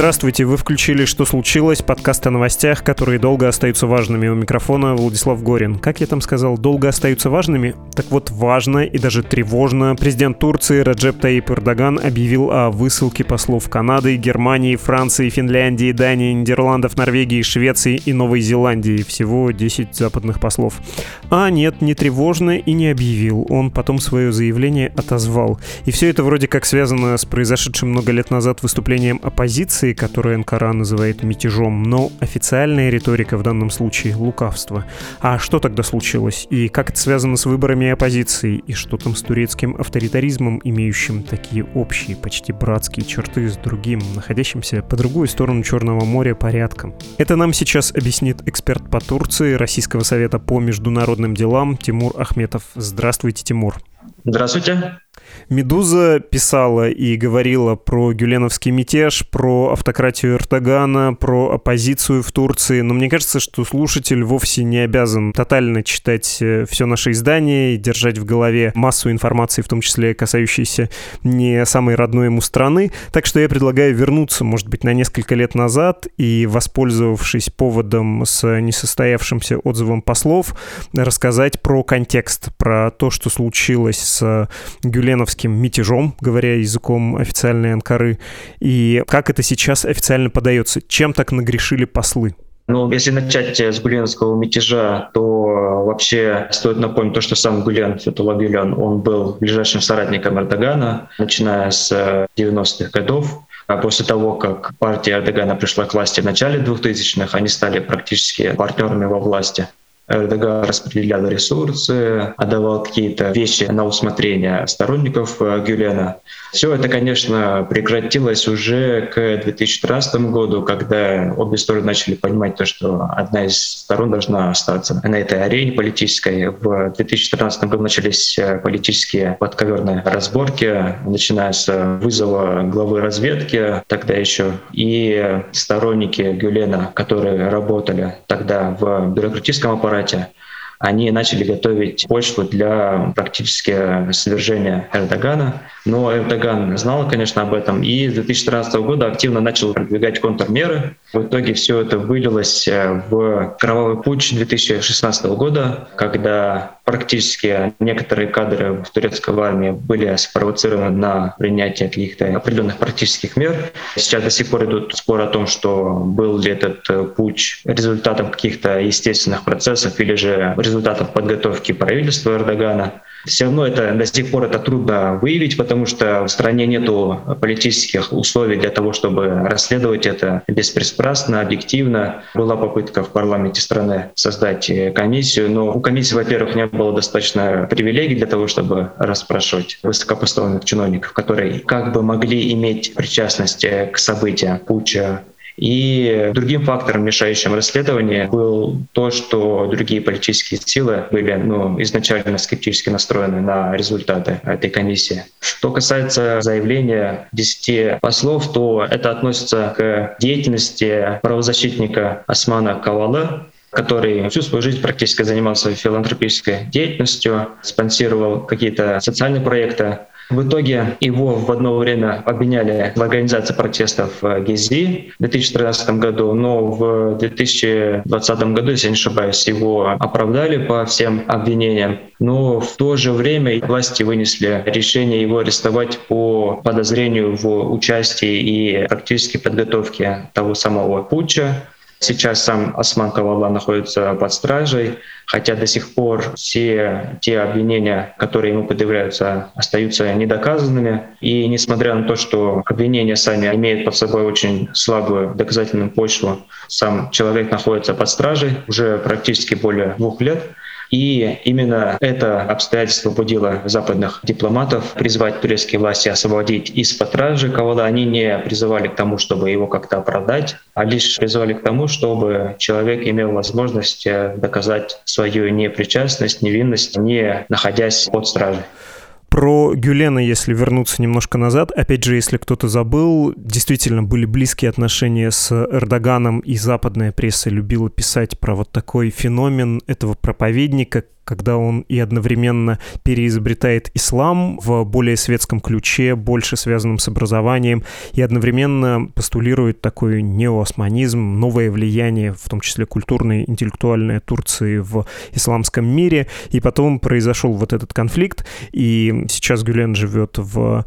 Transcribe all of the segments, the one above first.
Здравствуйте, вы включили «Что случилось?» подкаст о новостях, которые долго остаются важными. У микрофона Владислав Горин. Как я там сказал, долго остаются важными? Так вот, важно и даже тревожно. Президент Турции Раджеп Таип Эрдоган объявил о высылке послов Канады, Германии, Франции, Финляндии, Дании, Нидерландов, Норвегии, Швеции и Новой Зеландии. Всего 10 западных послов. А нет, не тревожно и не объявил. Он потом свое заявление отозвал. И все это вроде как связано с произошедшим много лет назад выступлением оппозиции, акции, которые Анкара называет мятежом, но официальная риторика в данном случае — лукавство. А что тогда случилось? И как это связано с выборами оппозиции? И что там с турецким авторитаризмом, имеющим такие общие, почти братские черты с другим, находящимся по другую сторону Черного моря порядком? Это нам сейчас объяснит эксперт по Турции Российского совета по международным делам Тимур Ахметов. Здравствуйте, Тимур. Здравствуйте. Медуза писала и говорила про гюленовский мятеж, про автократию Эрдогана, про оппозицию в Турции, но мне кажется, что слушатель вовсе не обязан тотально читать э, все наше издание и держать в голове массу информации, в том числе касающейся не самой родной ему страны. Так что я предлагаю вернуться, может быть, на несколько лет назад и, воспользовавшись поводом с несостоявшимся отзывом послов, рассказать про контекст, про то, что случилось с гюленовским мятежом, говоря языком официальной Анкары, и как это сейчас официально подается, чем так нагрешили послы? Ну, если начать с гуленовского мятежа, то вообще стоит напомнить то, что сам Гулен, Фетулла Гюлен, он был ближайшим соратником Эрдогана, начиная с 90-х годов. А после того, как партия Эрдогана пришла к власти в начале 2000-х, они стали практически партнерами во власти. Эрдоган распределял ресурсы, отдавал какие-то вещи на усмотрение сторонников э, Гюлена. Все это, конечно, прекратилось уже к 2013 году, когда обе стороны начали понимать то, что одна из сторон должна остаться на этой арене политической. В 2014 году начались э, политические подковерные разборки, начиная с вызова главы разведки тогда еще, и сторонники Гюлена, которые работали тогда в бюрократическом аппарате, они начали готовить почву для практически свержения Эрдогана. Но Эрдоган знал, конечно, об этом и с 2013 года активно начал продвигать контрмеры. В итоге все это вылилось э, в кровавый путь 2016 года, когда практически некоторые кадры в турецкой армии были спровоцированы на принятие каких-то определенных практических мер. Сейчас до сих пор идут споры о том, что был ли этот э, путь результатом каких-то естественных процессов или же результатом подготовки правительства Эрдогана. Все равно это до сих пор это трудно выявить, потому что в стране нет политических условий для того, чтобы расследовать это беспристрастно, объективно. Была попытка в парламенте страны создать комиссию, но у комиссии, во-первых, не было достаточно привилегий для того, чтобы расспрашивать высокопоставленных чиновников, которые как бы могли иметь причастность к событиям путча и другим фактором, мешающим расследованию, был то, что другие политические силы были ну, изначально скептически настроены на результаты этой комиссии. Что касается заявления 10 послов, то это относится к деятельности правозащитника Османа Кавала, который всю свою жизнь практически занимался филантропической деятельностью, спонсировал какие-то социальные проекты, в итоге его в одно время обвиняли в организации протестов в Гези в 2013 году, но в 2020 году, если я не ошибаюсь, его оправдали по всем обвинениям. Но в то же время власти вынесли решение его арестовать по подозрению в участии и практически подготовке того самого путча. Сейчас сам Осман Кавалла находится под стражей, хотя до сих пор все те обвинения, которые ему предъявляются, остаются недоказанными. И несмотря на то, что обвинения сами имеют под собой очень слабую доказательную почву, сам человек находится под стражей уже практически более двух лет. И именно это обстоятельство побудило западных дипломатов призвать турецкие власти освободить из-под стражи Кавала. Они не призывали к тому, чтобы его как-то оправдать, а лишь призывали к тому, чтобы человек имел возможность э, доказать свою непричастность, невинность, не находясь под стражей. Про Гюлена, если вернуться немножко назад, опять же, если кто-то забыл, действительно были близкие отношения с Эрдоганом, и западная пресса любила писать про вот такой феномен этого проповедника, когда он и одновременно переизобретает ислам в более светском ключе, больше связанном с образованием, и одновременно постулирует такой неоосманизм, новое влияние, в том числе культурное, интеллектуальное Турции в исламском мире. И потом произошел вот этот конфликт, и сейчас Гюлен живет в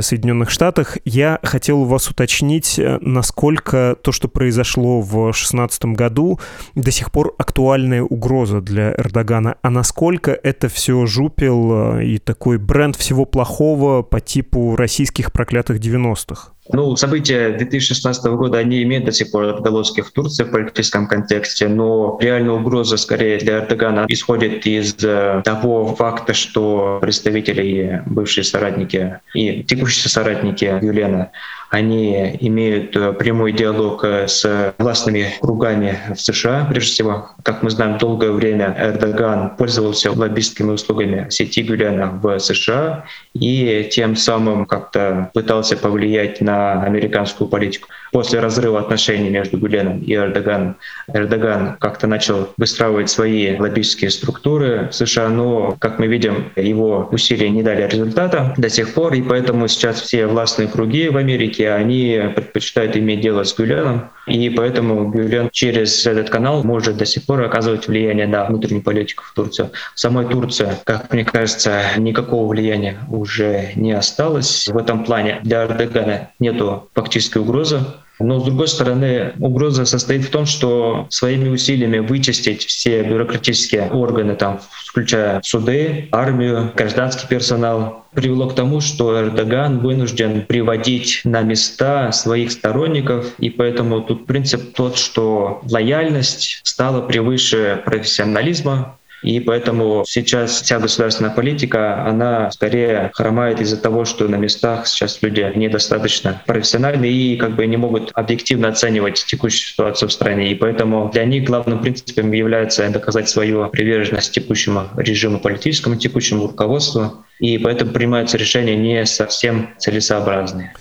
Соединенных Штатах. Я хотел у вас уточнить, э, насколько то, что произошло в 2016 году, до сих пор актуальная угроза для Эрдогана. Она насколько это все жупел э, и такой бренд всего плохого по типу российских проклятых 90-х? Ну, события 2016 года, они имеют до сих пор отголоски в Турции в политическом контексте, но реальная угроза скорее для Эрдогана исходит из э, того факта, что представители, бывшие соратники и текущие соратники Юлена они имеют э, прямой диалог э, с властными кругами в США, прежде всего. Как мы знаем, долгое время Эрдоган пользовался лоббистскими услугами сети Гюлена в США и тем самым как-то пытался повлиять на американскую политику. После разрыва отношений между Гюленом и Эрдоганом, Эрдоган как-то начал выстраивать свои лоббистские структуры в США, но, как мы видим, его усилия не дали результата до сих пор, и поэтому сейчас все властные круги в Америке они предпочитают иметь дело с Гюленом, и поэтому Гюлен через этот канал может до сих пор оказывать влияние на внутреннюю политику в Турцию. В самой Турции, как мне кажется, никакого влияния уже не осталось. В этом плане для Эрдогана нету фактической угрозы. Но, с другой стороны, угроза состоит в том, что своими усилиями вычистить все бюрократические органы, там, включая суды, армию, гражданский персонал, привело к тому, что Эрдоган вынужден приводить на места своих сторонников, и поэтому тут принцип тот, что лояльность стала превыше профессионализма, и поэтому сейчас вся государственная политика, она скорее хромает из-за того, что на местах сейчас люди недостаточно профессиональны и как бы не могут объективно оценивать текущую ситуацию в стране. И поэтому для них главным принципом является доказать свою приверженность текущему режиму политическому, текущему руководству. И поэтому принимаются решения не совсем целесообразные.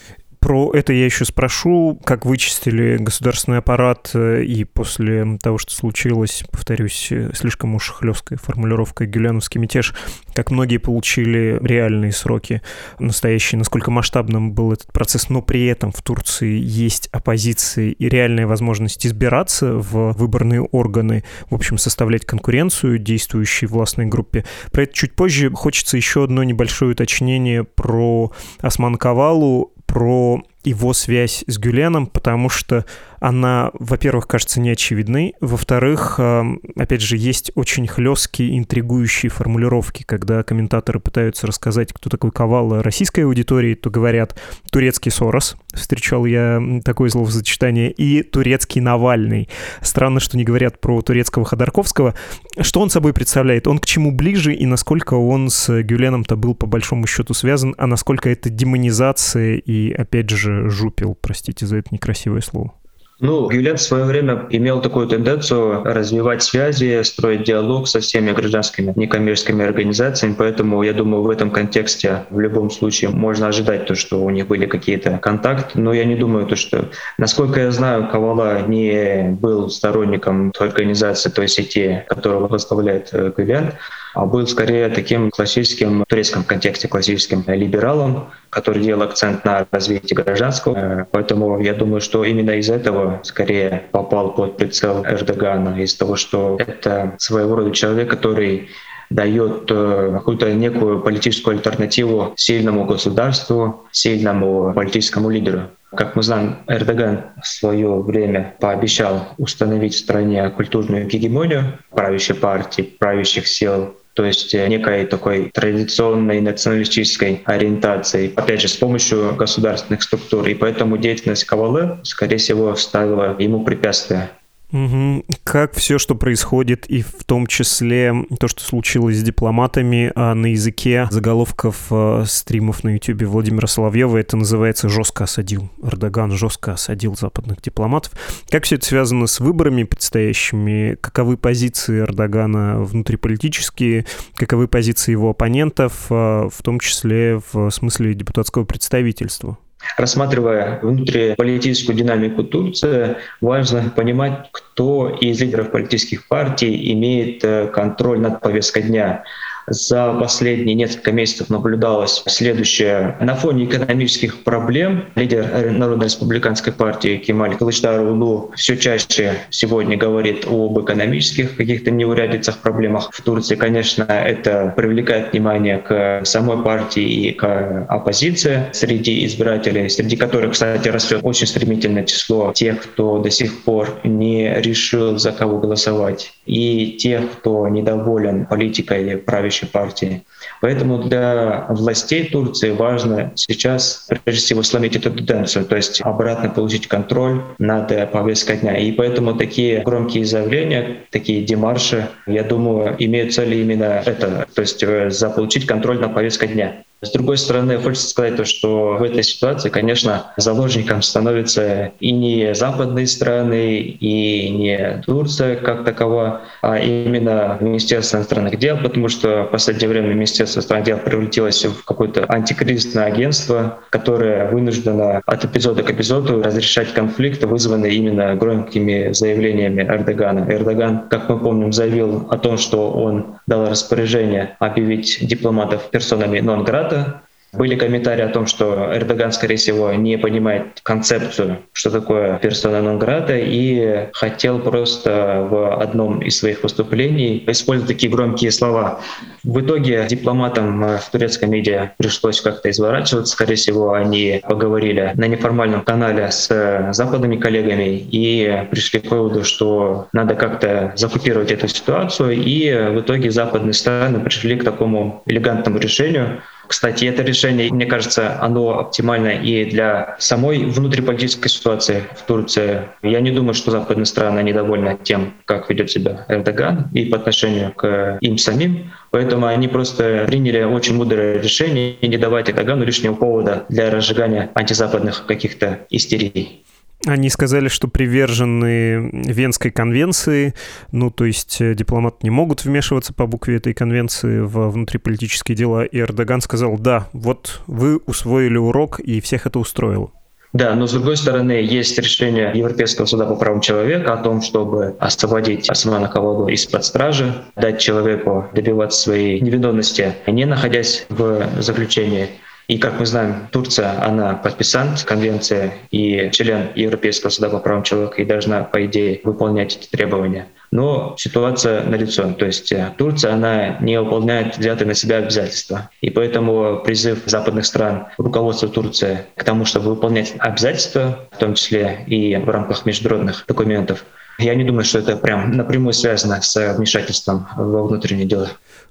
Про это я еще спрошу, как вычистили государственный аппарат, э, и после того, что случилось, повторюсь, э, слишком уж хлесткая формулировка «Гюляновский мятеж», как многие получили реальные сроки настоящие, насколько масштабным был этот процесс, но при этом в Турции есть оппозиция и реальная возможность избираться в выборные органы, в общем, составлять конкуренцию действующей властной группе. Про это чуть позже. Хочется еще одно небольшое уточнение про Осман Кавалу про его связь с Гюленом, потому что она, во-первых, кажется неочевидной, во-вторых, эм, опять же, есть очень хлесткие, интригующие формулировки, когда комментаторы пытаются рассказать, кто такой Ковал российской аудитории, то говорят «турецкий Сорос», встречал я такое словосочетание, и «турецкий Навальный». Странно, что не говорят про турецкого Ходорковского. Что он собой представляет? Он к чему ближе и насколько он с Гюленом-то был по большому счету связан, а насколько это демонизация и, опять же, жупил, простите за это некрасивое слово? Ну, Гюлен в свое время имел такую тенденцию развивать связи, строить диалог со всеми гражданскими некоммерческими организациями, поэтому я думаю, в этом контексте в любом случае можно ожидать то, что у них были какие-то контакты, но я не думаю то, что, насколько я знаю, Кавала не был сторонником той организации, той сети, которую возглавляет э, Гюлен, а был скорее таким классическим, в турецком контексте классическим либералом, который делал акцент на развитии гражданского. Э, поэтому я думаю, что именно из этого скорее попал под прицел Эрдогана, из того, что это своего рода человек, который дает э, какую-то некую политическую альтернативу сильному государству, сильному политическому лидеру. Как мы знаем, Эрдоган в свое время пообещал установить в стране культурную гегемонию правящей партии, правящих сил то есть э, некой такой традиционной националистической ориентации, опять же, с помощью государственных структур. И поэтому деятельность Кавалы, скорее всего, ставила ему препятствия Угу. Как все, что происходит, и в том числе то, что случилось с дипломатами а на языке заголовков э, стримов на YouTube Владимира Соловьева, это называется «жестко осадил». Эрдоган жестко осадил западных дипломатов. Как все это связано с выборами предстоящими? Каковы позиции Эрдогана внутриполитические? Каковы позиции его оппонентов, э, в том числе в смысле депутатского представительства? Рассматривая внутриполитическую динамику Турции, важно понимать, кто из лидеров политических партий имеет э, контроль над повесткой дня за последние несколько месяцев наблюдалось следующее. На фоне экономических проблем лидер Народно-республиканской партии Кемаль Кылычдароглу все чаще сегодня говорит об экономических каких-то неурядицах, проблемах в Турции. Конечно, это привлекает внимание к самой партии и к оппозиции среди избирателей, среди которых, кстати, растет очень стремительное число тех, кто до сих пор не решил, за кого голосовать, и тех, кто недоволен политикой правящей правящей партии. Поэтому для властей Турции важно сейчас, прежде всего, сломить эту тенденцию, то есть обратно получить контроль над повесткой дня. И поэтому такие громкие заявления, такие демарши, я думаю, имеют цель именно это, то есть э, заполучить контроль над повесткой дня. С другой стороны, хочется сказать то, что в этой ситуации, конечно, заложником становятся и не западные страны, и не Турция как такова, а именно Министерство иностранных дел, потому что в последнее время Министерство иностранных дел превратилось в какое-то антикризисное агентство, которое вынуждено от эпизода к эпизоду разрешать конфликты, вызванные именно громкими заявлениями Эрдогана. Эрдоган, как мы помним, заявил о том, что он дал распоряжение объявить дипломатов персонами нон-грата, года. Были комментарии о том, что Эрдоган, скорее всего, не понимает концепцию, что такое персона нон и хотел просто в одном из своих выступлений использовать такие громкие слова. В итоге дипломатам в турецком медиа пришлось как-то изворачиваться. Скорее всего, они поговорили на неформальном канале с западными коллегами и пришли к выводу, что надо как-то закупировать эту ситуацию. И в итоге западные страны пришли к такому элегантному решению — кстати, это решение, мне кажется, оно оптимально и для самой внутриполитической ситуации в Турции. Я не думаю, что западные страны недовольны тем, как ведет себя Эрдоган и по отношению к им самим. Поэтому они просто приняли очень мудрое решение не давать Эрдогану лишнего повода для разжигания антизападных каких-то истерий. Они сказали, что привержены Венской конвенции, ну, то есть э, дипломаты не могут вмешиваться по букве этой конвенции в внутриполитические дела, и Эрдоган сказал, да, вот вы усвоили урок, и всех это устроило. Да, но с другой стороны, есть решение Европейского суда по правам человека о том, чтобы освободить Османа Каваду из-под стражи, дать человеку добиваться своей невиновности, не находясь в заключении. И, как мы знаем, Турция, она подписант конвенции и член Европейского суда по правам человека и должна, по идее, выполнять эти требования. Но ситуация налицо. То есть э, Турция, она не выполняет взятые на себя обязательства. И поэтому призыв западных стран, руководства Турции к тому, чтобы выполнять обязательства, в том числе и в рамках международных документов, я не думаю, что это прям напрямую связано с вмешательством во внутренние дела.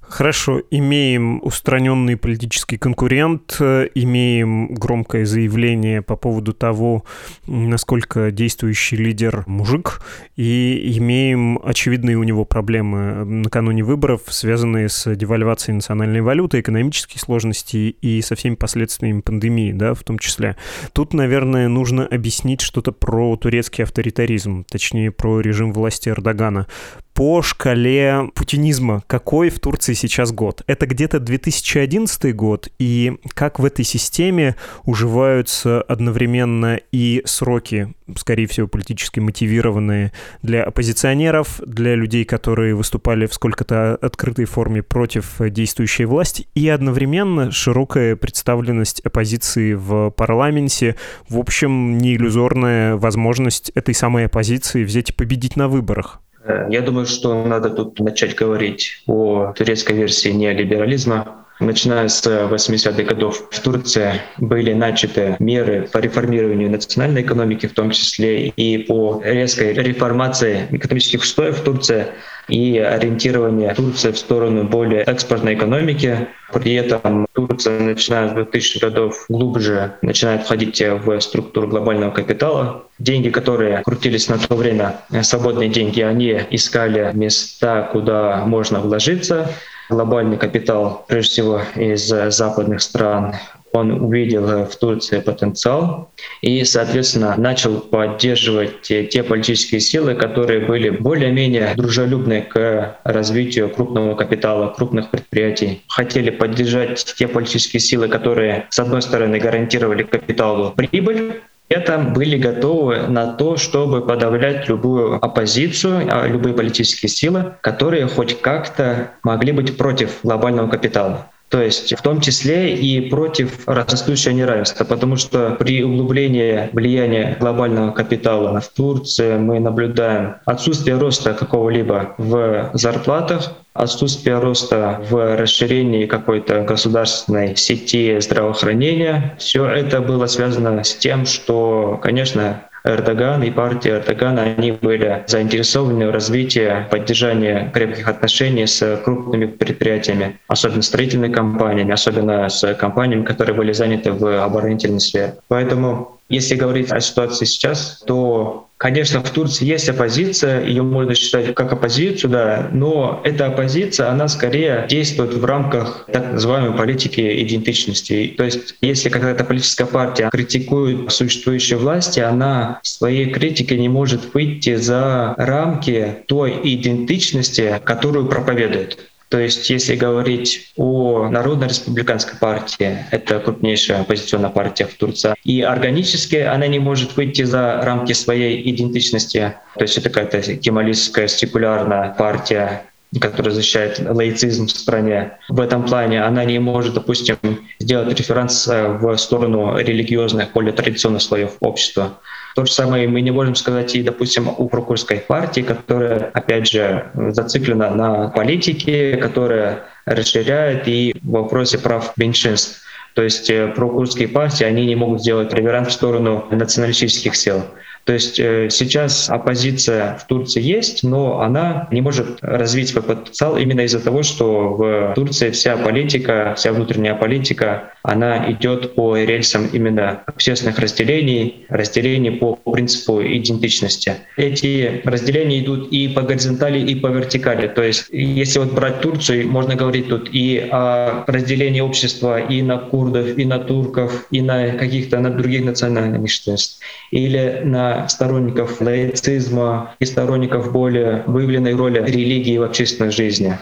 Хорошо, имеем устраненный политический конкурент, имеем громкое заявление по поводу того, насколько действующий лидер мужик, и имеем очевидные у него проблемы накануне выборов, связанные с девальвацией национальной валюты, экономические сложности и со всеми последствиями пандемии, да, в том числе. Тут, наверное, нужно объяснить что-то про турецкий авторитаризм, точнее, про режим власти Эрдогана по шкале путинизма, какой в Турции сейчас год. Это где-то 2011 год, и как в этой системе уживаются одновременно и сроки, скорее всего, политически мотивированные для оппозиционеров, для людей, которые выступали в сколько-то открытой форме против действующей власти, и одновременно широкая представленность оппозиции в парламенте, в общем, не иллюзорная возможность этой самой оппозиции взять и победить на выборах. Э, я думаю, что надо тут начать говорить о турецкой версии неолиберализма. Начиная с 80-х годов в Турции были начаты меры по реформированию национальной экономики, в том числе и по резкой реформации экономических устоев Турции и ориентирование Турции в сторону более экспортной экономики. При этом Турция, начиная с 2000 годов, глубже начинает входить в структуру глобального капитала. Деньги, которые крутились на то время, свободные деньги, они искали места, куда можно вложиться глобальный капитал, прежде всего из западных стран, он увидел в Турции потенциал и, соответственно, начал поддерживать те, те политические силы, которые были более-менее дружелюбны к развитию крупного капитала, крупных предприятий. Хотели поддержать те политические силы, которые, с одной стороны, гарантировали капиталу прибыль, это были готовы на то, чтобы подавлять любую оппозицию, а, любые политические силы, которые хоть как-то могли быть против глобального капитала. То есть в том числе и против растущего неравенства, потому что при углублении влияния глобального капитала в Турции мы наблюдаем отсутствие роста какого-либо в зарплатах, отсутствие роста в расширении какой-то государственной сети здравоохранения. Все это было связано с тем, что, конечно, Эрдоган и партия Эрдогана, они были заинтересованы в развитии, поддержании крепких отношений с крупными предприятиями, особенно строительными компаниями, особенно с компаниями, которые были заняты в оборонительной сфере. Поэтому если говорить о ситуации сейчас, то, конечно, в Турции есть оппозиция, ее можно считать как оппозицию, да, но эта оппозиция, она скорее действует в рамках так называемой политики идентичности. То есть, если какая-то политическая партия критикует существующие власти, она в своей критике не может выйти за рамки той идентичности, которую проповедует. То есть, если говорить о Народной республиканской партии, это крупнейшая оппозиционная партия в Турции, и органически она не может выйти за рамки своей идентичности. То есть это какая-то кемалистская секулярная партия, которая защищает лаицизм в стране. В этом плане она не может, допустим, сделать референс в сторону религиозных, более традиционных слоев общества. То же самое мы не можем сказать и, допустим, у прокурской партии, которая, опять же, зациклена на политике, которая расширяет и в вопросе прав меньшинств. То есть э, прокурдские партии, они не могут сделать реверанс в сторону националистических сил. То есть э, сейчас оппозиция в Турции есть, но она не может развить свой потенциал именно из-за того, что в Турции вся политика, вся внутренняя политика, она идет по рельсам именно общественных разделений, разделений по принципу идентичности. Эти разделения идут и по горизонтали, и по вертикали. То есть если вот брать Турцию, можно говорить тут и о разделении общества и на курдов, и на турков, и на каких-то на других национальных меньшинств, или на сторонников лаицизма и сторонников более выявленной роли религии в общественной жизни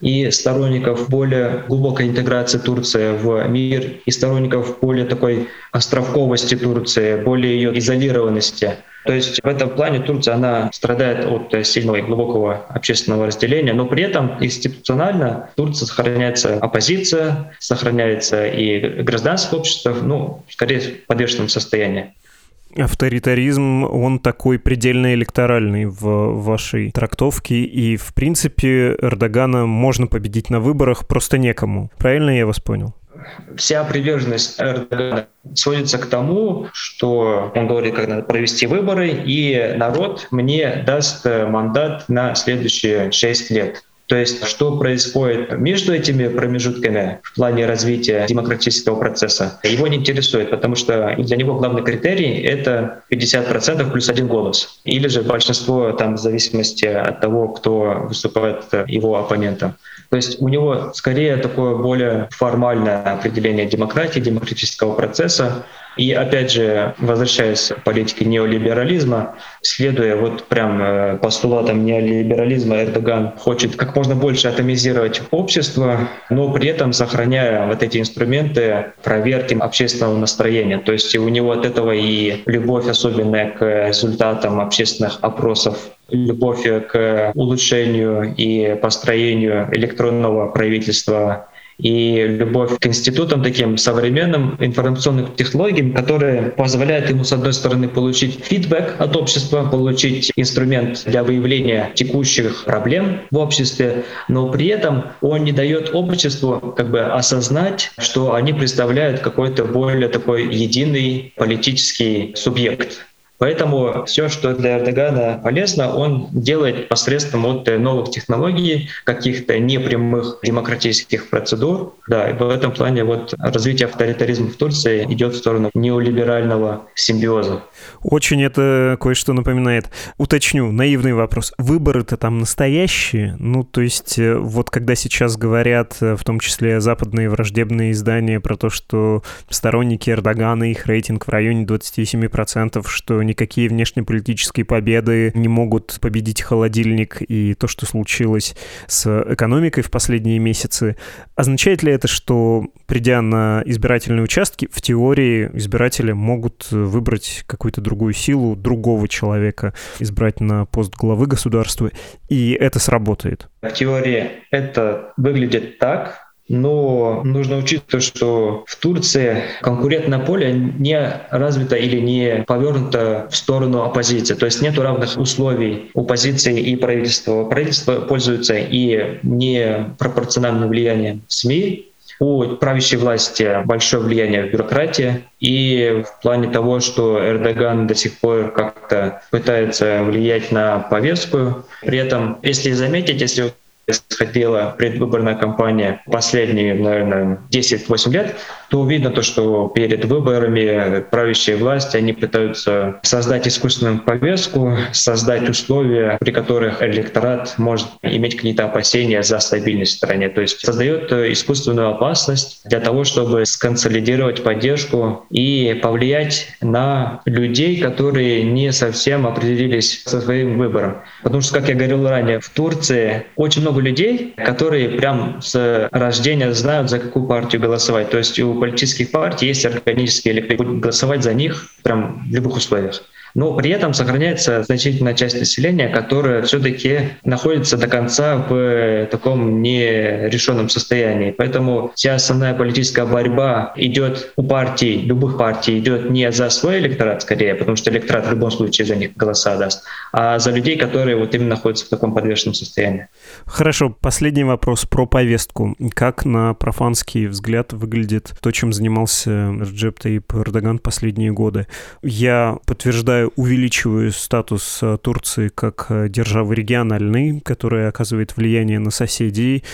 и сторонников более глубокой интеграции Турции в мир, и сторонников более такой островковости Турции, более ее изолированности. То есть в этом плане Турция, она страдает от сильного и глубокого общественного разделения, но при этом институционально в Турции сохраняется оппозиция, сохраняется и гражданское общество, ну, скорее в подвешенном состоянии авторитаризм, он такой предельно электоральный в вашей трактовке, и, в принципе, Эрдогана можно победить на выборах просто некому. Правильно я вас понял? Вся приверженность Эрдогана сводится к тому, что он говорит, как надо провести выборы, и народ мне даст мандат на следующие шесть лет. То есть что происходит между этими промежутками в плане развития демократического процесса, его не интересует, потому что для него главный критерий — это 50% плюс один голос. Или же большинство там в зависимости от того, кто выступает его оппонентом. То есть у него скорее такое более формальное определение демократии, демократического процесса, и опять же, возвращаясь к политике неолиберализма, следуя вот прям э, постулатам неолиберализма, Эрдоган хочет как можно больше атомизировать общество, но при этом сохраняя вот эти инструменты проверки общественного настроения. То есть у него от этого и любовь особенная к результатам общественных опросов любовь к улучшению и построению электронного правительства и любовь к институтам таким современным информационным технологиям, которые позволяют ему, с одной стороны, получить фидбэк от общества, получить инструмент для выявления текущих проблем в обществе, но при этом он не дает обществу как бы осознать, что они представляют какой-то более такой единый политический субъект. Поэтому все, что для Эрдогана полезно, он делает посредством вот новых технологий, каких-то непрямых демократических процедур. Да, и в этом плане вот развитие авторитаризма в Турции идет в сторону неолиберального симбиоза. Очень это кое-что напоминает. Уточню, наивный вопрос. Выборы-то там настоящие? Ну, то есть э, вот когда сейчас говорят, э, в том числе западные враждебные издания, про то, что сторонники Эрдогана, их рейтинг в районе 27%, что никакие внешнеполитические победы не могут победить холодильник и то, что случилось с экономикой в последние месяцы. Означает ли это, что придя на избирательные участки, в теории избиратели могут выбрать какую-то другую силу, другого человека, избрать на пост главы государства, и это сработает? В теории это выглядит так, но нужно учитывать, что в Турции конкурентное поле не развито или не повернуто в сторону оппозиции. То есть нет равных условий оппозиции и правительства. Правительство пользуется и непропорциональным влиянием СМИ, у правящей власти большое влияние в бюрократии, и в плане того, что Эрдоган до сих пор как-то пытается влиять на повестку. При этом, если заметить, если происходила предвыборная кампания последние, наверное, 10-8 лет, то видно то, что перед выборами правящие власти, они пытаются создать искусственную повестку, создать условия, при которых электорат может иметь какие-то опасения за стабильность в стране. То есть создает искусственную опасность для того, чтобы сконсолидировать поддержку и повлиять на людей, которые не совсем определились со своим выбором. Потому что, как я говорил ранее, в Турции очень много людей, которые прям с рождения знают, за какую партию голосовать. То есть у политических партий есть органические электоры, голосовать за них прям в любых условиях но при этом сохраняется значительная часть населения, которая все-таки находится до конца в таком нерешенном состоянии. Поэтому вся основная политическая борьба идет у партий, любых партий, идет не за свой электорат скорее, потому что электорат в любом случае за них голоса даст, а за людей, которые вот именно находятся в таком подвешенном состоянии. Хорошо, последний вопрос про повестку. Как на профанский взгляд выглядит то, чем занимался Реджеп Таип Эрдоган последние годы? Я подтверждаю увеличиваю статус э, Турции как э, державы региональной, которая оказывает влияние на соседей.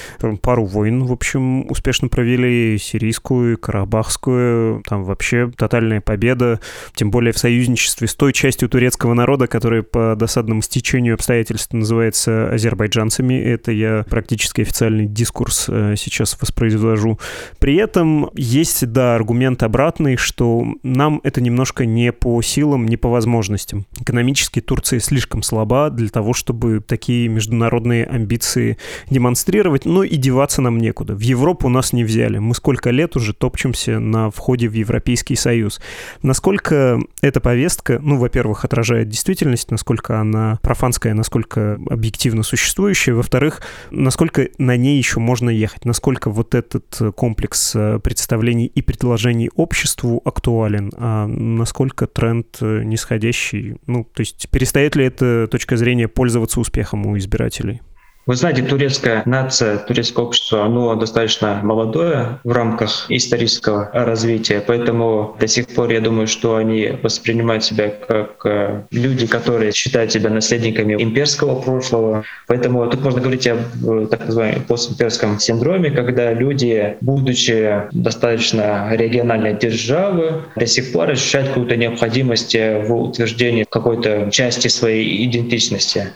Пару войн, в общем, успешно провели, сирийскую, карабахскую, там вообще тотальная победа, тем более в союзничестве с той частью турецкого народа, которая по досадному стечению обстоятельств называется азербайджанцами. Это я практически официальный дискурс э, сейчас воспроизвожу. При этом есть, да, аргумент обратный, что нам это немножко не по силам, не по возможностям возможностям. Экономически Турция слишком слаба для того, чтобы такие международные амбиции демонстрировать, но и деваться нам некуда. В Европу нас не взяли. Мы сколько лет уже топчемся на входе в Европейский Союз. Насколько эта повестка, ну, во-первых, отражает действительность, насколько она профанская, насколько объективно существующая, во-вторых, насколько на ней еще можно ехать, насколько вот этот комплекс э, представлений и предложений обществу актуален, а насколько тренд э, нисходящий вещи. Ну, то есть перестает ли эта точка зрения пользоваться успехом у избирателей? Вы знаете, турецкая нация, турецкое общество, оно достаточно молодое в рамках исторического развития, поэтому до сих пор я думаю, что они воспринимают себя как э, люди, которые считают себя наследниками имперского прошлого. Поэтому тут можно говорить о э, так называемом постимперском синдроме, когда люди, будучи достаточно региональной державы, до сих пор ощущают какую-то необходимость в утверждении какой-то части своей идентичности.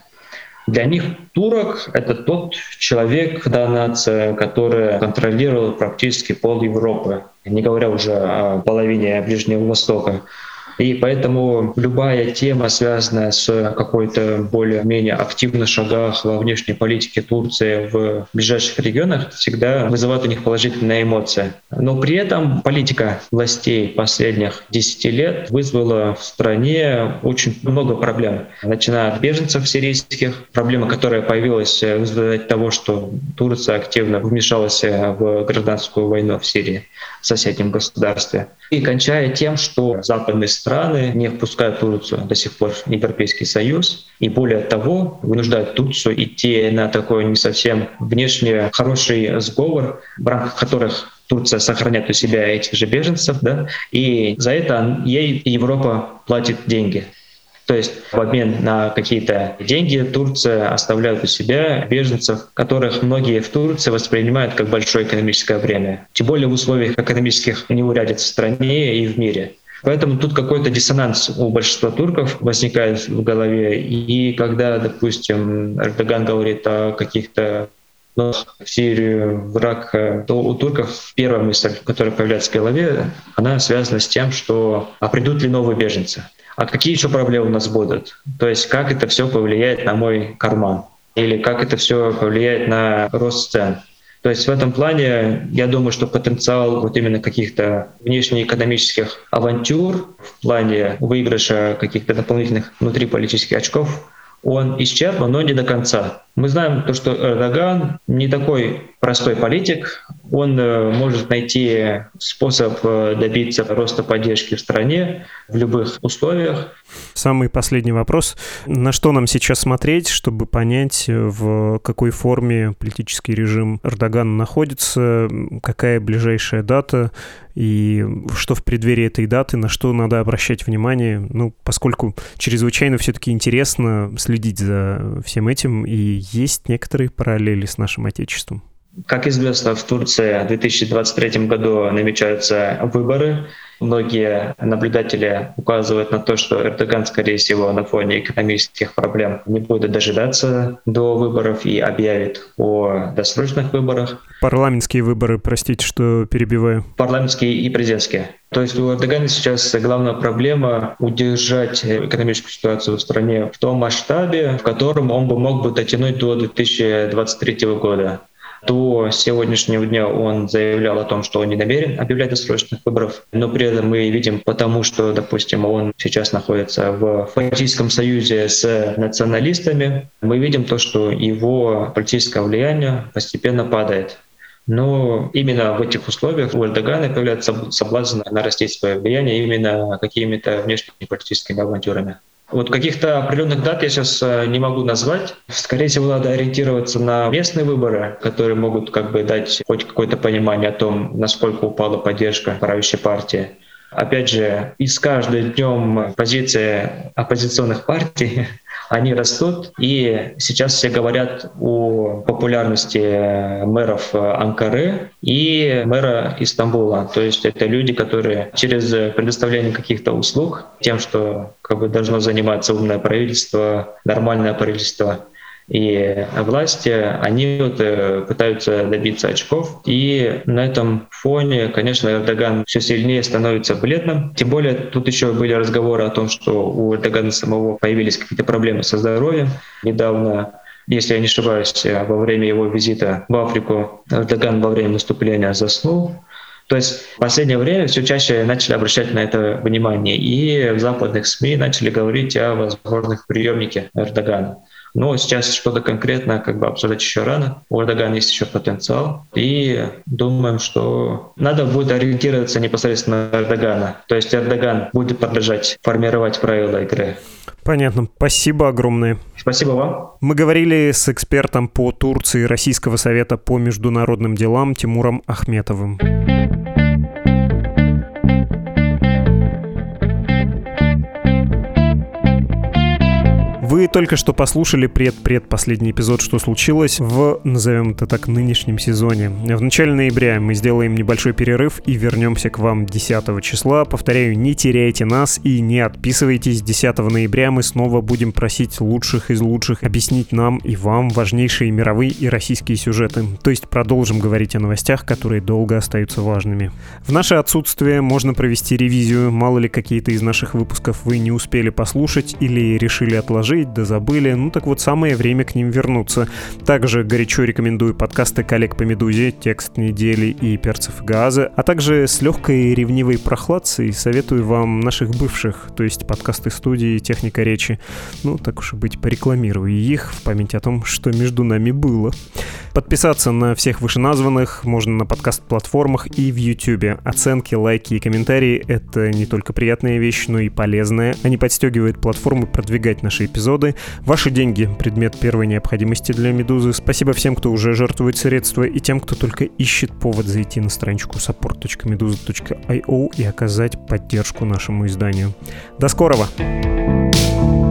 Для них турок — это тот человек, да, нация, которая контролировала практически пол Европы, не говоря уже о половине Ближнего Востока. И поэтому любая тема, связанная с какой-то более-менее активных шагах во внешней политике Турции в ближайших регионах, всегда вызывает у них положительные эмоции. Но при этом политика властей последних 10 лет вызвала в стране очень много проблем. Начиная от беженцев сирийских, проблема, которая появилась в результате того, что Турция активно вмешалась в гражданскую войну в Сирии, в соседнем государстве. И кончая тем, что западные страны не впускают Турцию до сих пор в Европейский Союз, и более того, вынуждают Турцию идти на такой не совсем внешне хороший сговор, в рамках которых Турция сохраняет у себя этих же беженцев, да, и за это ей Европа платит деньги. То есть в обмен на какие-то деньги Турция оставляет у себя беженцев, которых многие в Турции воспринимают как большое экономическое бремя. Тем более в условиях экономических неурядиц в стране и в мире. Поэтому тут какой-то диссонанс у большинства турков возникает в голове. И когда, допустим, Эрдоган говорит о каких-то в Сирию, враг, то у турков первая мысль, которая появляется в голове, она связана с тем, что а придут ли новые беженцы? А какие еще проблемы у нас будут? То есть как это все повлияет на мой карман? Или как это все повлияет на рост цен? То есть в этом плане я думаю, что потенциал вот именно каких-то внешнеэкономических авантюр в плане выигрыша каких-то дополнительных внутриполитических очков, он исчерпан, но не до конца. Мы знаем то, что Эрдоган не такой простой политик. Он э, может найти способ э, добиться роста поддержки в стране в любых условиях. Самый последний вопрос. На что нам сейчас смотреть, чтобы понять, в какой форме политический режим Эрдогана находится, какая ближайшая дата и что в преддверии этой даты, на что надо обращать внимание, ну, поскольку чрезвычайно все-таки интересно следить за всем этим, и есть некоторые параллели с нашим Отечеством. Как известно, в Турции в 2023 году намечаются выборы. Многие наблюдатели указывают на то, что Эрдоган, скорее всего, на фоне экономических проблем не будет дожидаться до выборов и объявит о досрочных выборах. Парламентские выборы, простите, что перебиваю. Парламентские и президентские. То есть у Эрдогана сейчас главная проблема удержать экономическую ситуацию в стране в том масштабе, в котором он бы мог бы дотянуть до 2023 года. До сегодняшнего дня он заявлял о том, что он не намерен объявлять досрочных выборов, но при этом мы видим, потому что, допустим, он сейчас находится в политическом союзе с националистами, мы видим то, что его политическое влияние постепенно падает. Но именно в этих условиях у Эрдогана появляется соблазн нарастить свое влияние именно какими-то внешнеполитическими авантюрами. Вот каких-то определенных дат я сейчас э, не могу назвать. Скорее всего, надо ориентироваться на местные выборы, которые могут как бы дать хоть какое-то понимание о том, насколько упала поддержка правящей партии. Опять же, и с каждым днем позиции оппозиционных партий они растут, и сейчас все говорят о популярности мэров Анкары и мэра Истамбула. То есть это люди, которые через предоставление каких-то услуг, тем, что как бы должно заниматься умное правительство, нормальное правительство, и власти, они вот э, пытаются добиться очков. И на этом фоне, конечно, Эрдоган все сильнее становится бледным. Тем более тут еще были разговоры о том, что у Эрдогана самого появились какие-то проблемы со здоровьем. Недавно если я не ошибаюсь, во время его визита в Африку Эрдоган во время выступления заснул. То есть в последнее время все чаще начали обращать на это внимание, и в западных СМИ начали говорить о возможных приемнике Эрдогана. Но сейчас что-то конкретно как бы обсуждать еще рано. У Эрдогана есть еще потенциал. И думаем, что надо будет ориентироваться непосредственно на Эрдогана. То есть Эрдоган будет продолжать формировать правила игры. Понятно. Спасибо огромное. Спасибо вам. Мы говорили с экспертом по Турции Российского совета по международным делам Тимуром Ахметовым. Вы только что послушали пред-предпоследний эпизод «Что случилось» в, назовем это так, нынешнем сезоне. В начале ноября мы сделаем небольшой перерыв и вернемся к вам 10 числа. Повторяю, не теряйте нас и не отписывайтесь. 10 ноября мы снова будем просить лучших из лучших объяснить нам и вам важнейшие мировые и российские сюжеты. То есть продолжим говорить о новостях, которые долго остаются важными. В наше отсутствие можно провести ревизию. Мало ли какие-то из наших выпусков вы не успели послушать или решили отложить, да забыли. Ну так вот, самое время к ним вернуться. Также горячо рекомендую подкасты коллег по Медузе, текст недели и перцев и газа, а также с легкой ревнивой прохладцей советую вам наших бывших, то есть подкасты студии «Техника речи». Ну, так уж и быть, порекламирую их в память о том, что между нами было. Подписаться на всех вышеназванных можно на подкаст-платформах и в YouTube. Оценки, лайки и комментарии — это не только приятная вещь, но и полезная. Они подстегивают платформы продвигать наши эпизоды. Ваши деньги — предмет первой необходимости для «Медузы». Спасибо всем, кто уже жертвует средства, и тем, кто только ищет повод зайти на страничку support.meduza.io и оказать поддержку нашему изданию. До скорого! thank you